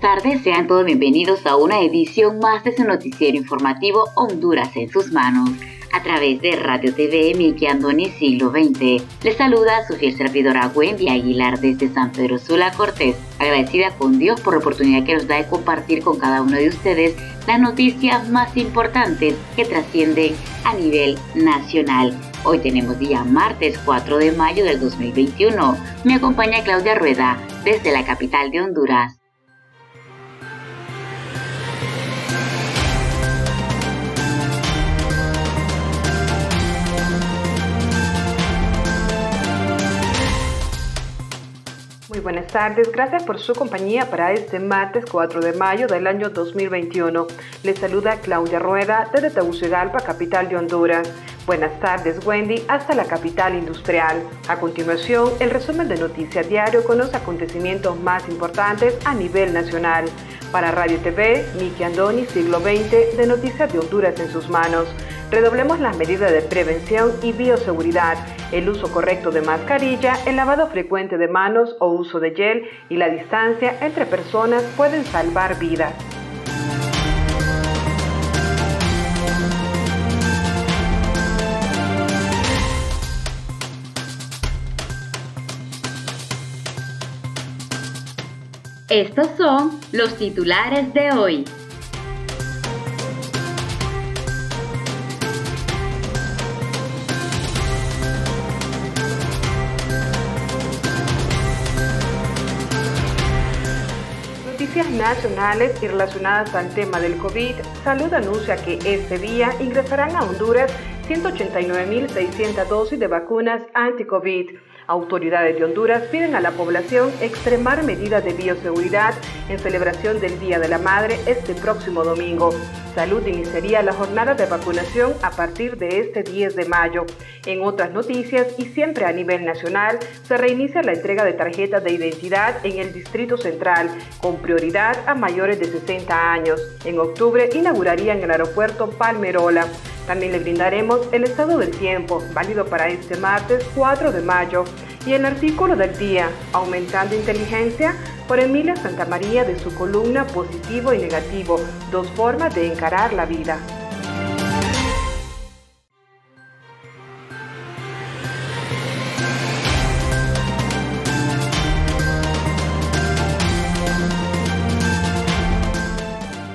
Buenas tardes, sean todos bienvenidos a una edición más de su noticiero informativo Honduras en sus manos. A través de Radio TV Miki Andoni Siglo XX. Les saluda su fiel servidora Wendy Aguilar desde San Pedro Sula Cortés, agradecida con Dios por la oportunidad que nos da de compartir con cada uno de ustedes las noticias más importantes que trascienden a nivel nacional. Hoy tenemos día martes 4 de mayo del 2021. Me acompaña Claudia Rueda desde la capital de Honduras. Buenas tardes, gracias por su compañía para este martes 4 de mayo del año 2021. Les saluda Claudia Rueda desde Tegucigalpa, capital de Honduras. Buenas tardes, Wendy, hasta la capital industrial. A continuación, el resumen de Noticias Diario con los acontecimientos más importantes a nivel nacional. Para Radio TV, Miki Andoni, siglo XX, de Noticias de Honduras en sus manos. Redoblemos las medidas de prevención y bioseguridad, el uso correcto de mascarilla, el lavado frecuente de manos o uso de gel y la distancia entre personas pueden salvar vidas. Estos son los titulares de hoy. Noticias nacionales y relacionadas al tema del COVID, Salud anuncia que este día ingresarán a Honduras 189.600 dosis de vacunas anti-COVID Autoridades de Honduras piden a la población extremar medidas de bioseguridad en celebración del Día de la Madre este próximo domingo. Salud iniciaría la jornada de vacunación a partir de este 10 de mayo. En otras noticias y siempre a nivel nacional, se reinicia la entrega de tarjetas de identidad en el Distrito Central, con prioridad a mayores de 60 años. En octubre inaugurarían el aeropuerto Palmerola. También le brindaremos el estado del tiempo, válido para este martes 4 de mayo, y el artículo del día, Aumentando Inteligencia, por Emilia Santamaría de su columna Positivo y Negativo, dos formas de encarar la vida.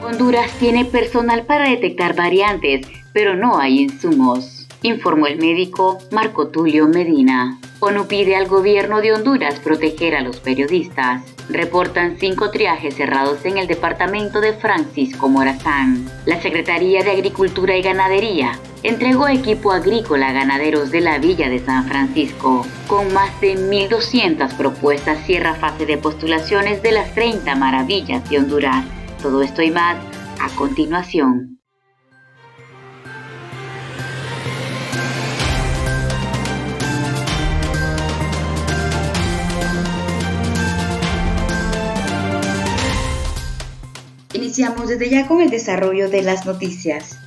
Honduras tiene personal para detectar variantes pero no hay insumos, informó el médico Marco Tulio Medina. ONU pide al gobierno de Honduras proteger a los periodistas. Reportan cinco triajes cerrados en el departamento de Francisco Morazán. La Secretaría de Agricultura y Ganadería entregó equipo agrícola a ganaderos de la villa de San Francisco. Con más de 1.200 propuestas cierra fase de postulaciones de las 30 maravillas de Honduras. Todo esto y más a continuación. Iniciamos desde ya con el desarrollo de las noticias.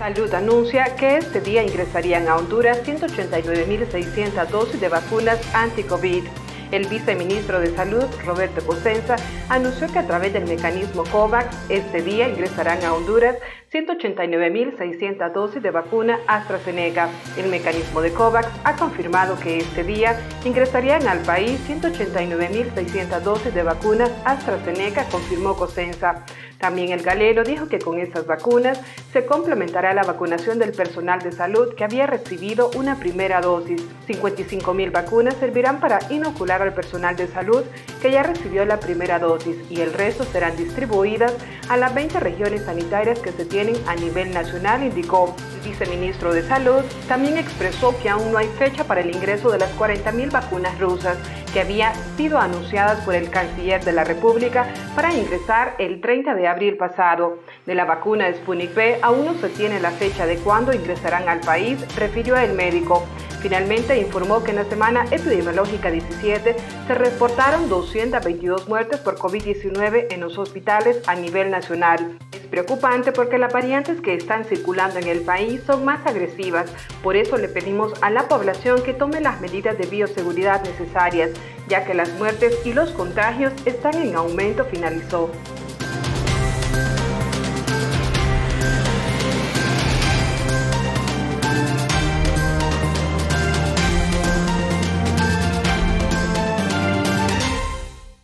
Salud anuncia que este día ingresarían a Honduras 189.600 dosis de vacunas anti-COVID. El viceministro de Salud, Roberto Cosenza, anunció que a través del mecanismo COVAX este día ingresarán a Honduras 189.600 dosis de vacuna AstraZeneca. El mecanismo de COVAX ha confirmado que este día ingresarían al país 189.600 dosis de vacunas AstraZeneca, confirmó Cosenza. También el galero dijo que con estas vacunas se complementará la vacunación del personal de salud que había recibido una primera dosis. 55.000 vacunas servirán para inocular al personal de salud que ya recibió la primera dosis y el resto serán distribuidas a las 20 regiones sanitarias que se tienen a nivel nacional, indicó. El viceministro de Salud también expresó que aún no hay fecha para el ingreso de las 40.000 vacunas rusas que habían sido anunciadas por el canciller de la República para ingresar el 30 de abril pasado. De la vacuna Sputnik V aún no se tiene la fecha de cuándo ingresarán al país, refirió el médico. Finalmente informó que en la semana epidemiológica 17 se reportaron 222 muertes por COVID-19 en los hospitales a nivel nacional. Es preocupante porque las variantes que están circulando en el país son más agresivas, por eso le pedimos a la población que tome las medidas de bioseguridad necesarias, ya que las muertes y los contagios están en aumento, finalizó.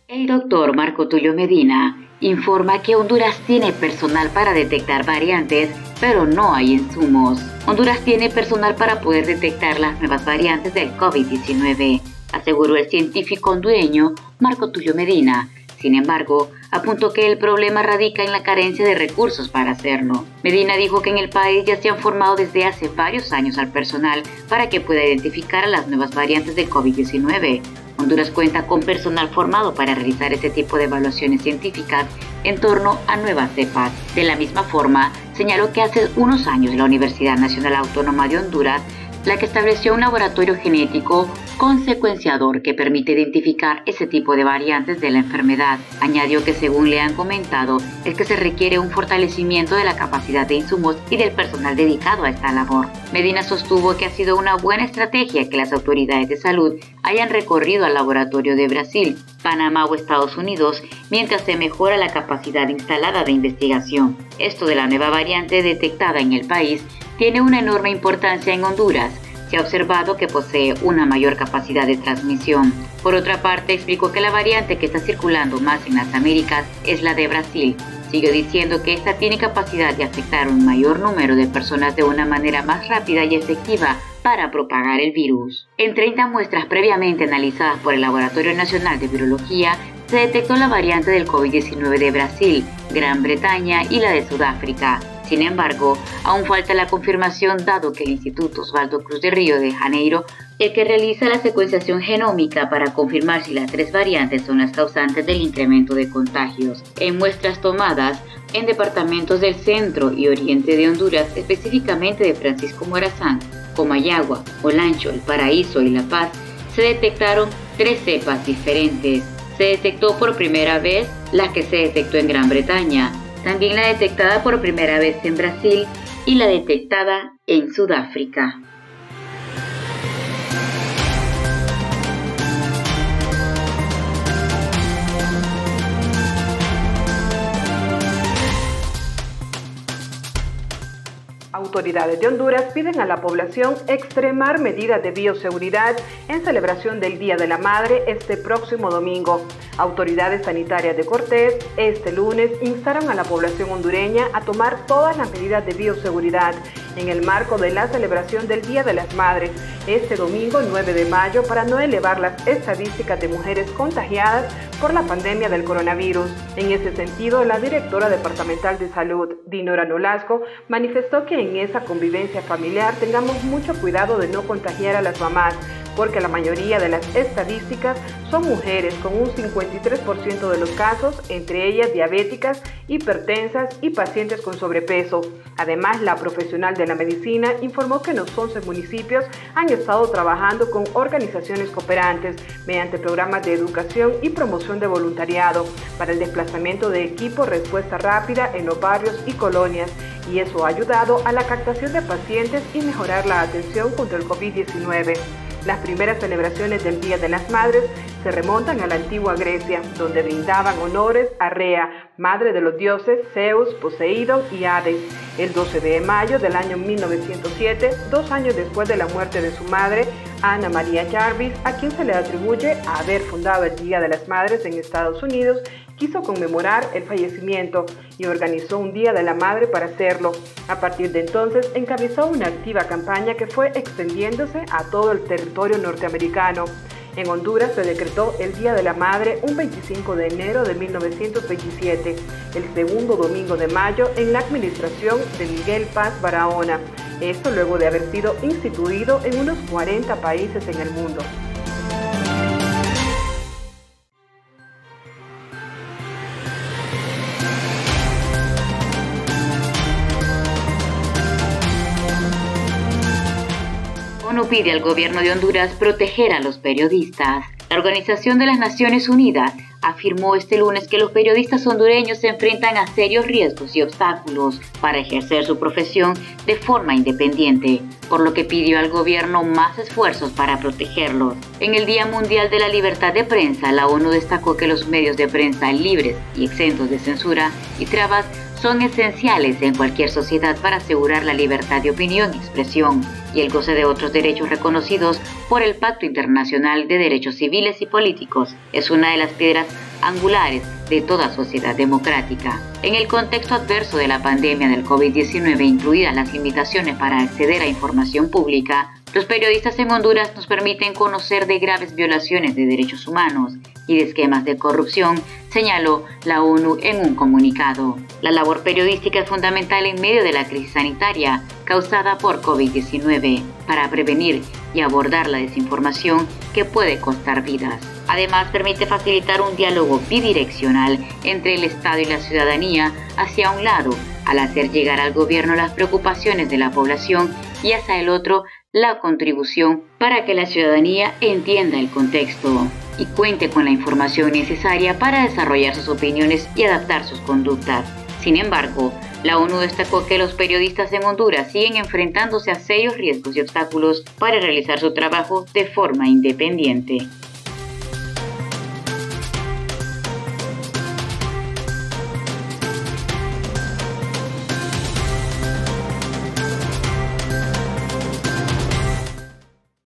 El doctor Marco Tulio Medina informa que Honduras tiene personal para detectar variantes, pero no hay insumos. Honduras tiene personal para poder detectar las nuevas variantes del COVID-19, aseguró el científico hondureño Marco Tulio Medina. Sin embargo, apuntó que el problema radica en la carencia de recursos para hacerlo. Medina dijo que en el país ya se han formado desde hace varios años al personal para que pueda identificar a las nuevas variantes del COVID-19 Honduras cuenta con personal formado para realizar ese tipo de evaluaciones científicas en torno a nuevas cepas. De la misma forma, señaló que hace unos años la Universidad Nacional Autónoma de Honduras la que estableció un laboratorio genético con secuenciador que permite identificar ese tipo de variantes de la enfermedad. Añadió que según le han comentado, es que se requiere un fortalecimiento de la capacidad de insumos y del personal dedicado a esta labor. Medina sostuvo que ha sido una buena estrategia que las autoridades de salud hayan recorrido al laboratorio de Brasil, Panamá o Estados Unidos mientras se mejora la capacidad instalada de investigación. Esto de la nueva variante detectada en el país tiene una enorme importancia en Honduras. Se ha observado que posee una mayor capacidad de transmisión. Por otra parte, explicó que la variante que está circulando más en las Américas es la de Brasil. Siguió diciendo que esta tiene capacidad de afectar a un mayor número de personas de una manera más rápida y efectiva para propagar el virus. En 30 muestras previamente analizadas por el Laboratorio Nacional de Virología, se detectó la variante del COVID-19 de Brasil, Gran Bretaña y la de Sudáfrica. Sin embargo, aún falta la confirmación dado que el Instituto Osvaldo Cruz de Río de Janeiro, el que realiza la secuenciación genómica para confirmar si las tres variantes son las causantes del incremento de contagios, en muestras tomadas en departamentos del centro y oriente de Honduras, específicamente de Francisco Morazán, Comayagua, Olancho, El Paraíso y La Paz, se detectaron tres cepas diferentes. Se detectó por primera vez la que se detectó en Gran Bretaña, también la detectada por primera vez en Brasil y la detectada en Sudáfrica. Autoridades de Honduras piden a la población extremar medidas de bioseguridad en celebración del Día de la Madre este próximo domingo. Autoridades sanitarias de Cortés este lunes instaron a la población hondureña a tomar todas las medidas de bioseguridad en el marco de la celebración del Día de las Madres este domingo 9 de mayo para no elevar las estadísticas de mujeres contagiadas por la pandemia del coronavirus. En ese sentido, la directora departamental de salud, Dinora Nolasco, manifestó que en esa convivencia familiar tengamos mucho cuidado de no contagiar a las mamás porque la mayoría de las estadísticas son mujeres con un 53% de los casos, entre ellas diabéticas, hipertensas y pacientes con sobrepeso. Además, la profesional de la medicina informó que en los 11 municipios han estado trabajando con organizaciones cooperantes mediante programas de educación y promoción de voluntariado para el desplazamiento de equipo respuesta rápida en los barrios y colonias y eso ha ayudado a la captación de pacientes y mejorar la atención contra el COVID-19. Las primeras celebraciones del Día de las Madres se remontan a la antigua Grecia, donde brindaban honores a Rea, madre de los dioses Zeus, Poseidón y Hades. El 12 de mayo del año 1907, dos años después de la muerte de su madre, Ana María Jarvis, a quien se le atribuye haber fundado el Día de las Madres en Estados Unidos, quiso conmemorar el fallecimiento y organizó un Día de la Madre para hacerlo. A partir de entonces encabezó una activa campaña que fue extendiéndose a todo el territorio norteamericano. En Honduras se decretó el Día de la Madre un 25 de enero de 1927, el segundo domingo de mayo en la administración de Miguel Paz Barahona. Esto luego de haber sido instituido en unos 40 países en el mundo. Pide al gobierno de Honduras proteger a los periodistas. La Organización de las Naciones Unidas afirmó este lunes que los periodistas hondureños se enfrentan a serios riesgos y obstáculos para ejercer su profesión de forma independiente, por lo que pidió al gobierno más esfuerzos para protegerlos. En el Día Mundial de la Libertad de Prensa, la ONU destacó que los medios de prensa libres y exentos de censura y trabas son esenciales en cualquier sociedad para asegurar la libertad de opinión y expresión y el goce de otros derechos reconocidos por el Pacto Internacional de Derechos Civiles y Políticos. Es una de las piedras angulares de toda sociedad democrática. En el contexto adverso de la pandemia del COVID-19, incluidas las limitaciones para acceder a información pública, los periodistas en Honduras nos permiten conocer de graves violaciones de derechos humanos y de esquemas de corrupción, señaló la ONU en un comunicado. La labor periodística es fundamental en medio de la crisis sanitaria causada por COVID-19 para prevenir y abordar la desinformación que puede costar vidas. Además, permite facilitar un diálogo bidireccional entre el Estado y la ciudadanía hacia un lado, al hacer llegar al gobierno las preocupaciones de la población y hacia el otro la contribución para que la ciudadanía entienda el contexto y cuente con la información necesaria para desarrollar sus opiniones y adaptar sus conductas. Sin embargo, la ONU destacó que los periodistas en Honduras siguen enfrentándose a serios riesgos y obstáculos para realizar su trabajo de forma independiente.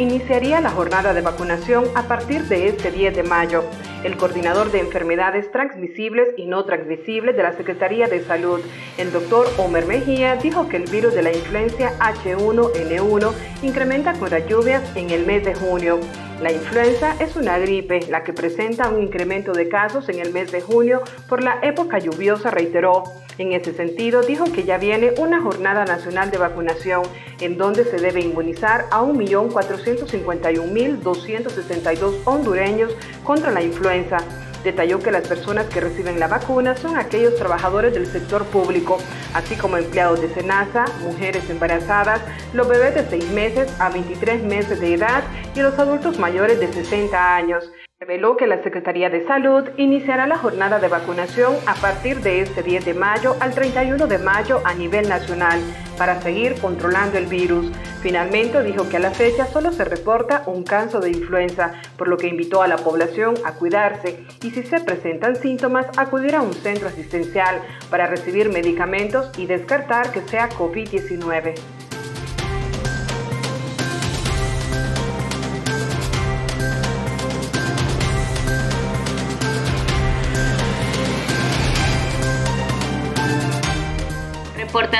Iniciaría la jornada de vacunación a partir de este 10 de mayo. El coordinador de enfermedades transmisibles y no transmisibles de la Secretaría de Salud, el doctor Omer Mejía, dijo que el virus de la influencia H1N1 incrementa con las lluvias en el mes de junio. La influenza es una gripe, la que presenta un incremento de casos en el mes de junio por la época lluviosa, reiteró. En ese sentido, dijo que ya viene una jornada nacional de vacunación en donde se debe inmunizar a 1.451.262 hondureños contra la influenza. Detalló que las personas que reciben la vacuna son aquellos trabajadores del sector público, así como empleados de SENASA, mujeres embarazadas, los bebés de 6 meses a 23 meses de edad y los adultos mayores de 60 años. Reveló que la Secretaría de Salud iniciará la jornada de vacunación a partir de este 10 de mayo al 31 de mayo a nivel nacional para seguir controlando el virus. Finalmente dijo que a la fecha solo se reporta un caso de influenza, por lo que invitó a la población a cuidarse y si se presentan síntomas acudir a un centro asistencial para recibir medicamentos y descartar que sea COVID-19.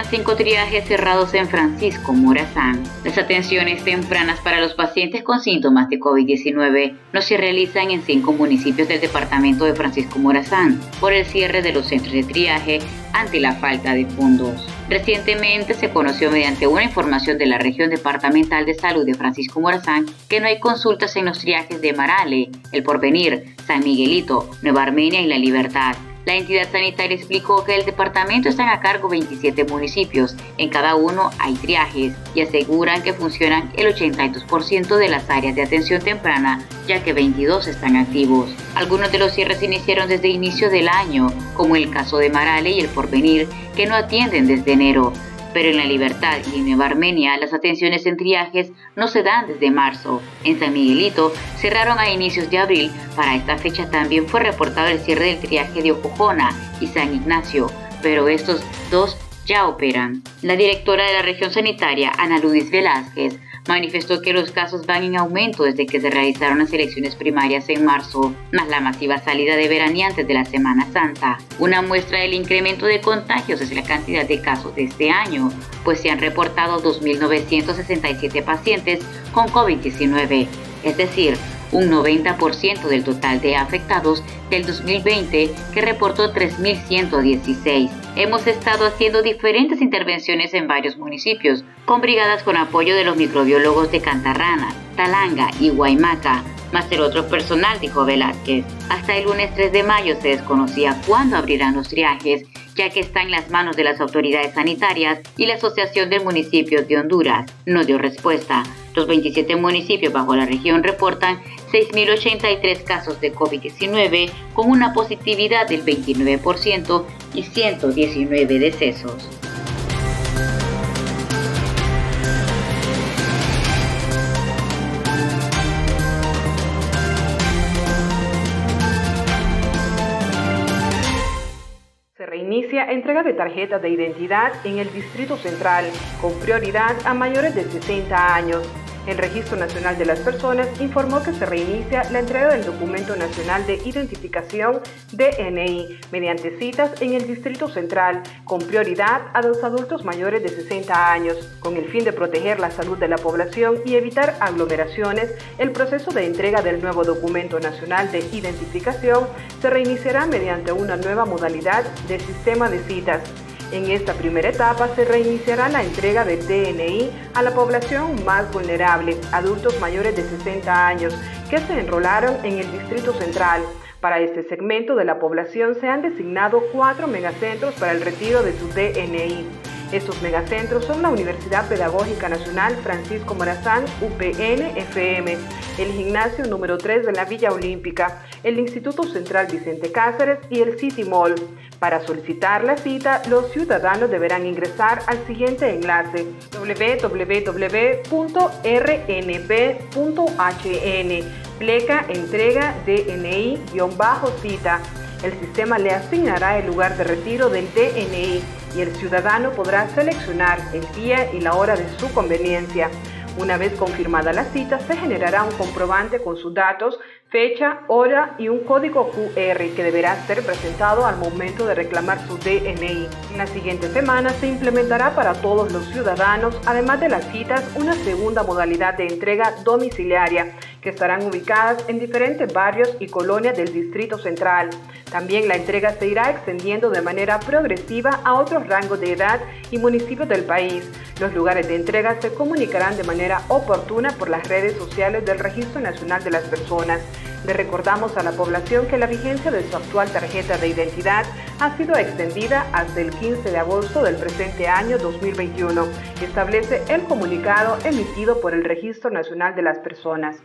Cinco triajes cerrados en Francisco Morazán. Las atenciones tempranas para los pacientes con síntomas de COVID-19 no se realizan en cinco municipios del departamento de Francisco Morazán por el cierre de los centros de triaje ante la falta de fondos. Recientemente se conoció mediante una información de la región departamental de salud de Francisco Morazán que no hay consultas en los triajes de Marale, El Porvenir, San Miguelito, Nueva Armenia y La Libertad la entidad sanitaria explicó que el departamento están a cargo 27 municipios, en cada uno hay triajes y aseguran que funcionan el 82% de las áreas de atención temprana, ya que 22 están activos. Algunos de los cierres iniciaron desde inicio del año, como el caso de Marale y el Porvenir, que no atienden desde enero pero en La Libertad y en Nueva Armenia las atenciones en triajes no se dan desde marzo. En San Miguelito cerraron a inicios de abril. Para esta fecha también fue reportado el cierre del triaje de Ocojona y San Ignacio, pero estos dos ya operan. La directora de la región sanitaria, Ana Ludis Velázquez, manifestó que los casos van en aumento desde que se realizaron las elecciones primarias en marzo, más la masiva salida de veraneantes de la Semana Santa. Una muestra del incremento de contagios es la cantidad de casos de este año, pues se han reportado 2.967 pacientes con COVID-19, es decir, un 90% del total de afectados del 2020 que reportó 3.116. Hemos estado haciendo diferentes intervenciones en varios municipios, con brigadas con apoyo de los microbiólogos de Cantarrana, Talanga y Guaymaca, más el otro personal, dijo Velázquez. Hasta el lunes 3 de mayo se desconocía cuándo abrirán los triajes, ya que está en las manos de las autoridades sanitarias y la Asociación de Municipios de Honduras. No dio respuesta. Los 27 municipios bajo la región reportan 6.083 casos de COVID-19 con una positividad del 29% y 119 decesos. Se reinicia entrega de tarjetas de identidad en el Distrito Central con prioridad a mayores de 60 años. El Registro Nacional de las Personas informó que se reinicia la entrega del Documento Nacional de Identificación DNI mediante citas en el Distrito Central, con prioridad a los adultos mayores de 60 años. Con el fin de proteger la salud de la población y evitar aglomeraciones, el proceso de entrega del nuevo Documento Nacional de Identificación se reiniciará mediante una nueva modalidad de sistema de citas. En esta primera etapa se reiniciará la entrega del DNI a la población más vulnerable, adultos mayores de 60 años, que se enrolaron en el Distrito Central. Para este segmento de la población se han designado cuatro megacentros para el retiro de su DNI. Estos megacentros son la Universidad Pedagógica Nacional Francisco Morazán, UPN FM, el gimnasio número 3 de la Villa Olímpica, el Instituto Central Vicente Cáceres y el City Mall. Para solicitar la cita, los ciudadanos deberán ingresar al siguiente enlace www.rnp.hn, pleca entrega DNI-cita. El sistema le asignará el lugar de retiro del DNI y el ciudadano podrá seleccionar el día y la hora de su conveniencia. Una vez confirmada la cita, se generará un comprobante con sus datos, fecha, hora y un código QR que deberá ser presentado al momento de reclamar su DNI. En la siguiente semana se implementará para todos los ciudadanos, además de las citas, una segunda modalidad de entrega domiciliaria que estarán ubicadas en diferentes barrios y colonias del Distrito Central. También la entrega se irá extendiendo de manera progresiva a otros rangos de edad y municipios del país. Los lugares de entrega se comunicarán de manera oportuna por las redes sociales del Registro Nacional de las Personas. Le recordamos a la población que la vigencia de su actual tarjeta de identidad ha sido extendida hasta el 15 de agosto del presente año 2021, establece el comunicado emitido por el Registro Nacional de las Personas.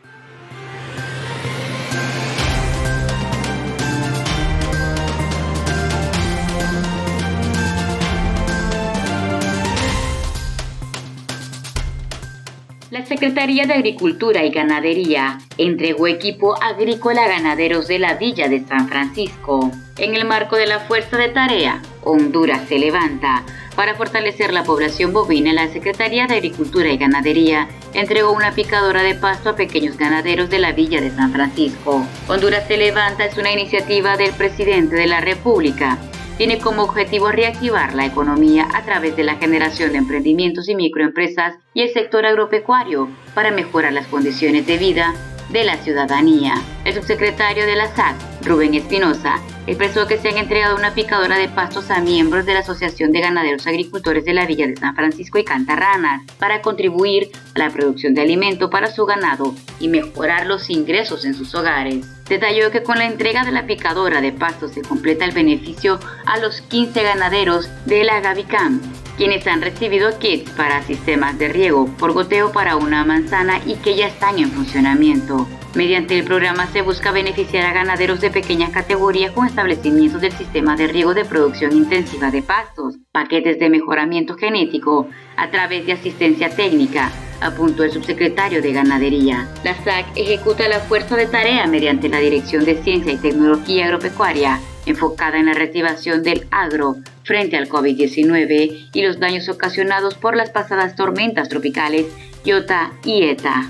La Secretaría de Agricultura y Ganadería entregó equipo agrícola a ganaderos de la Villa de San Francisco. En el marco de la Fuerza de Tarea, Honduras se levanta. Para fortalecer la población bovina, la Secretaría de Agricultura y Ganadería entregó una picadora de pasto a pequeños ganaderos de la Villa de San Francisco. Honduras se levanta es una iniciativa del presidente de la República tiene como objetivo reactivar la economía a través de la generación de emprendimientos y microempresas y el sector agropecuario para mejorar las condiciones de vida de la ciudadanía. El subsecretario de la SAC, Rubén Espinosa, expresó que se han entregado una picadora de pastos a miembros de la Asociación de Ganaderos Agricultores de la Villa de San Francisco y Cantarranas para contribuir a la producción de alimento para su ganado y mejorar los ingresos en sus hogares. Detalló que con la entrega de la picadora de pastos se completa el beneficio a los 15 ganaderos de la Gavicam quienes han recibido kits para sistemas de riego por goteo para una manzana y que ya están en funcionamiento. Mediante el programa se busca beneficiar a ganaderos de pequeñas categorías con establecimientos del sistema de riego de producción intensiva de pastos, paquetes de mejoramiento genético, a través de asistencia técnica, apuntó el subsecretario de Ganadería. La SAC ejecuta la fuerza de tarea mediante la Dirección de Ciencia y Tecnología Agropecuaria, enfocada en la reactivación del agro frente al COVID-19 y los daños ocasionados por las pasadas tormentas tropicales Iota y ETA.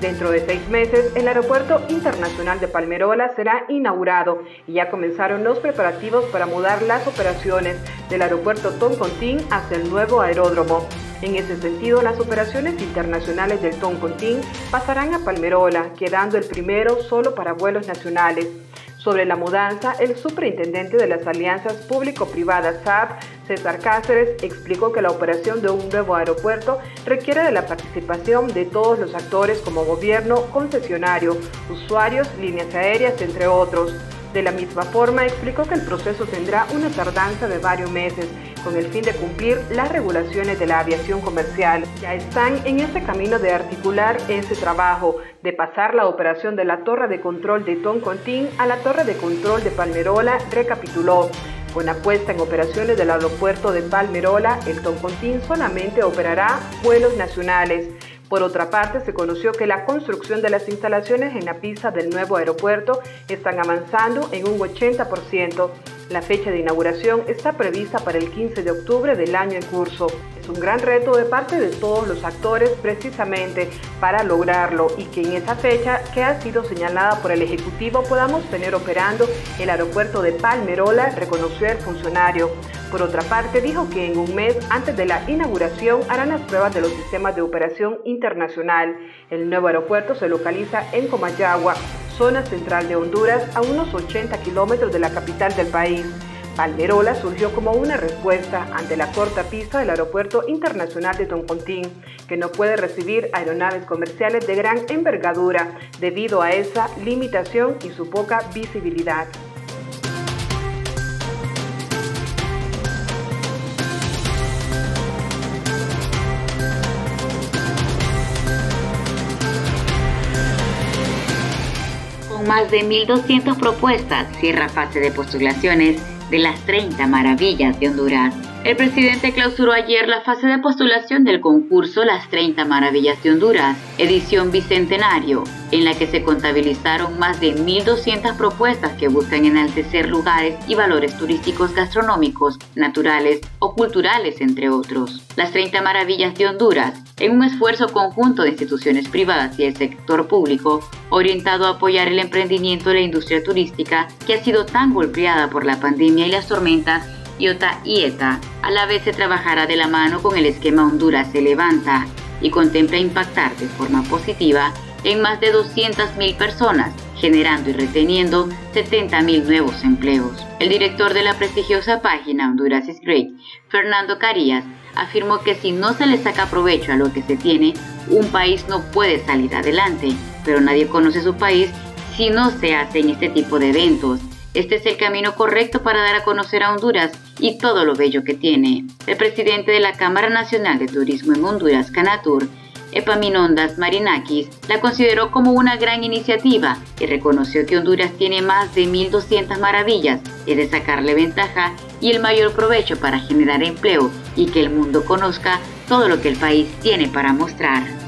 Dentro de seis meses, el Aeropuerto Internacional de Palmerola será inaugurado y ya comenzaron los preparativos para mudar las operaciones del Aeropuerto Toncontín hacia el nuevo aeródromo. En ese sentido, las operaciones internacionales del Toncontín pasarán a Palmerola, quedando el primero solo para vuelos nacionales. Sobre la mudanza, el superintendente de las alianzas público-privadas SAP, César Cáceres, explicó que la operación de un nuevo aeropuerto requiere de la participación de todos los actores como gobierno, concesionario, usuarios, líneas aéreas, entre otros. De la misma forma, explicó que el proceso tendrá una tardanza de varios meses con el fin de cumplir las regulaciones de la aviación comercial. Ya están en ese camino de articular ese trabajo, de pasar la operación de la torre de control de Toncontín a la torre de control de Palmerola, recapituló. Con la puesta en operaciones del aeropuerto de Palmerola, el Toncontín solamente operará vuelos nacionales. Por otra parte, se conoció que la construcción de las instalaciones en la pista del nuevo aeropuerto están avanzando en un 80%. La fecha de inauguración está prevista para el 15 de octubre del año en curso. Es un gran reto de parte de todos los actores precisamente para lograrlo y que en esa fecha que ha sido señalada por el Ejecutivo podamos tener operando el aeropuerto de Palmerola, reconoció el funcionario. Por otra parte, dijo que en un mes antes de la inauguración harán las pruebas de los sistemas de operación internacional. El nuevo aeropuerto se localiza en Comayagua, zona central de Honduras, a unos 80 kilómetros de la capital del país. Palmerola surgió como una respuesta ante la corta pista del Aeropuerto Internacional de Toncontín, que no puede recibir aeronaves comerciales de gran envergadura debido a esa limitación y su poca visibilidad. Más de 1.200 propuestas, cierra fase de postulaciones de las 30 maravillas de Honduras. El presidente clausuró ayer la fase de postulación del concurso Las 30 Maravillas de Honduras, edición bicentenario, en la que se contabilizaron más de 1.200 propuestas que buscan enaltecer lugares y valores turísticos gastronómicos, naturales o culturales, entre otros. Las 30 Maravillas de Honduras, en un esfuerzo conjunto de instituciones privadas y el sector público, orientado a apoyar el emprendimiento de la industria turística que ha sido tan golpeada por la pandemia y las tormentas, IOTA y ETA. A la vez se trabajará de la mano con el esquema Honduras se levanta y contempla impactar de forma positiva en más de 200.000 personas, generando y reteniendo 70.000 nuevos empleos. El director de la prestigiosa página Honduras is Great, Fernando Carías, afirmó que si no se le saca provecho a lo que se tiene, un país no puede salir adelante, pero nadie conoce su país si no se hacen este tipo de eventos este es el camino correcto para dar a conocer a Honduras y todo lo bello que tiene. El presidente de la Cámara Nacional de Turismo en Honduras, Canatur, Epaminondas Marinakis, la consideró como una gran iniciativa y reconoció que Honduras tiene más de 1.200 maravillas, es de sacarle ventaja y el mayor provecho para generar empleo y que el mundo conozca todo lo que el país tiene para mostrar.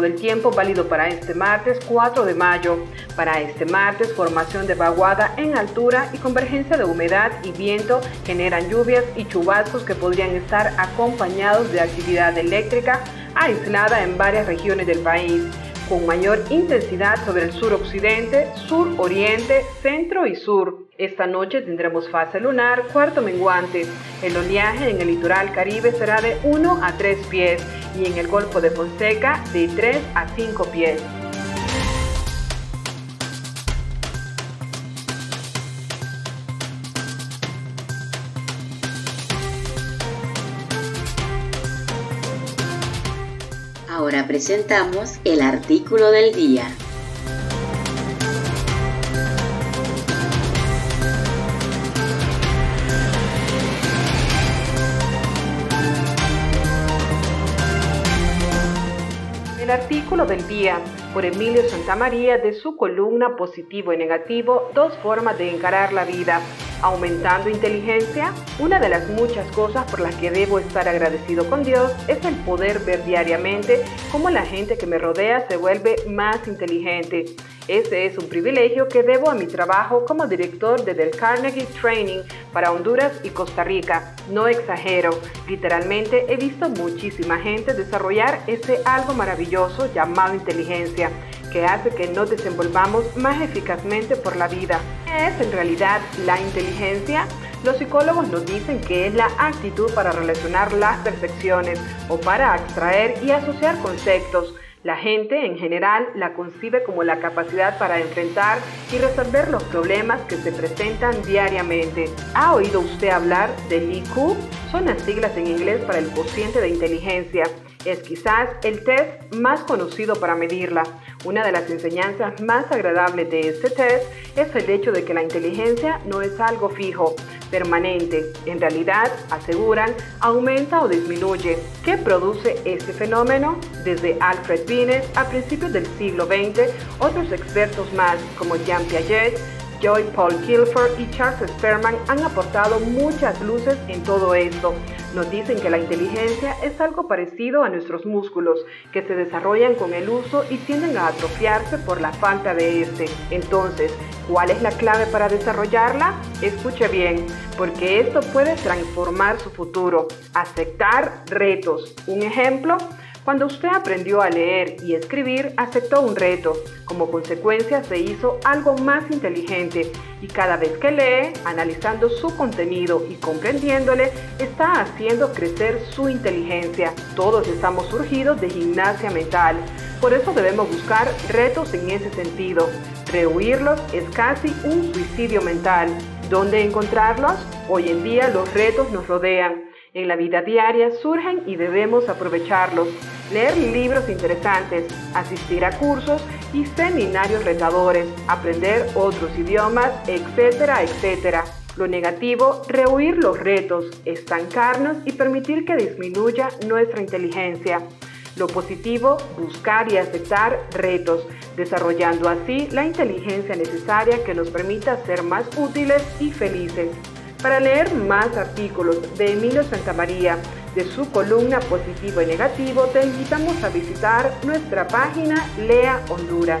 Del tiempo válido para este martes 4 de mayo. Para este martes, formación de vaguada en altura y convergencia de humedad y viento generan lluvias y chubascos que podrían estar acompañados de actividad eléctrica aislada en varias regiones del país, con mayor intensidad sobre el sur-occidente, sur-oriente, centro y sur. Esta noche tendremos fase lunar, cuarto menguante. El oleaje en el litoral caribe será de 1 a 3 pies y en el Golfo de Fonseca de 3 a 5 pies. Ahora presentamos el artículo del día. El artículo del día por Emilio Santamaría de su columna Positivo y Negativo, dos formas de encarar la vida aumentando inteligencia, una de las muchas cosas por las que debo estar agradecido con Dios es el poder ver diariamente cómo la gente que me rodea se vuelve más inteligente. Ese es un privilegio que debo a mi trabajo como director de Del Carnegie Training para Honduras y Costa Rica. No exagero, literalmente he visto muchísima gente desarrollar ese algo maravilloso llamado inteligencia que hace que nos desenvolvamos más eficazmente por la vida. ¿Qué es en realidad la inteligencia? Los psicólogos nos dicen que es la actitud para relacionar las percepciones o para extraer y asociar conceptos. La gente en general la concibe como la capacidad para enfrentar y resolver los problemas que se presentan diariamente. ¿Ha oído usted hablar del IQ? Son las siglas en inglés para el cociente de inteligencia. Es quizás el test más conocido para medirla. Una de las enseñanzas más agradables de este test es el hecho de que la inteligencia no es algo fijo, permanente. En realidad, aseguran, aumenta o disminuye. ¿Qué produce este fenómeno? Desde Alfred Binet a principios del siglo XX, otros expertos más como Jean Piaget, Joy Paul Guilford y Charles Sperman han aportado muchas luces en todo esto. Nos dicen que la inteligencia es algo parecido a nuestros músculos, que se desarrollan con el uso y tienden a atrofiarse por la falta de este. Entonces, ¿cuál es la clave para desarrollarla? Escuche bien, porque esto puede transformar su futuro. Aceptar retos. Un ejemplo, cuando usted aprendió a leer y escribir, aceptó un reto. Como consecuencia, se hizo algo más inteligente y cada vez que lee, analizando su contenido y comprendiéndole, está haciendo crecer su inteligencia. Todos estamos surgidos de gimnasia mental. Por eso debemos buscar retos en ese sentido. Rehuirlos es casi un suicidio mental. ¿Dónde encontrarlos? Hoy en día los retos nos rodean En la vida diaria surgen y debemos aprovecharlos. Leer libros interesantes, asistir a cursos y seminarios retadores, aprender otros idiomas, etcétera, etcétera. Lo negativo, rehuir los retos, estancarnos y permitir que disminuya nuestra inteligencia. Lo positivo, buscar y aceptar retos, desarrollando así la inteligencia necesaria que nos permita ser más útiles y felices. Para leer más artículos de Emilio Santamaría, de su columna Positivo y Negativo, te invitamos a visitar nuestra página Lea Honduras.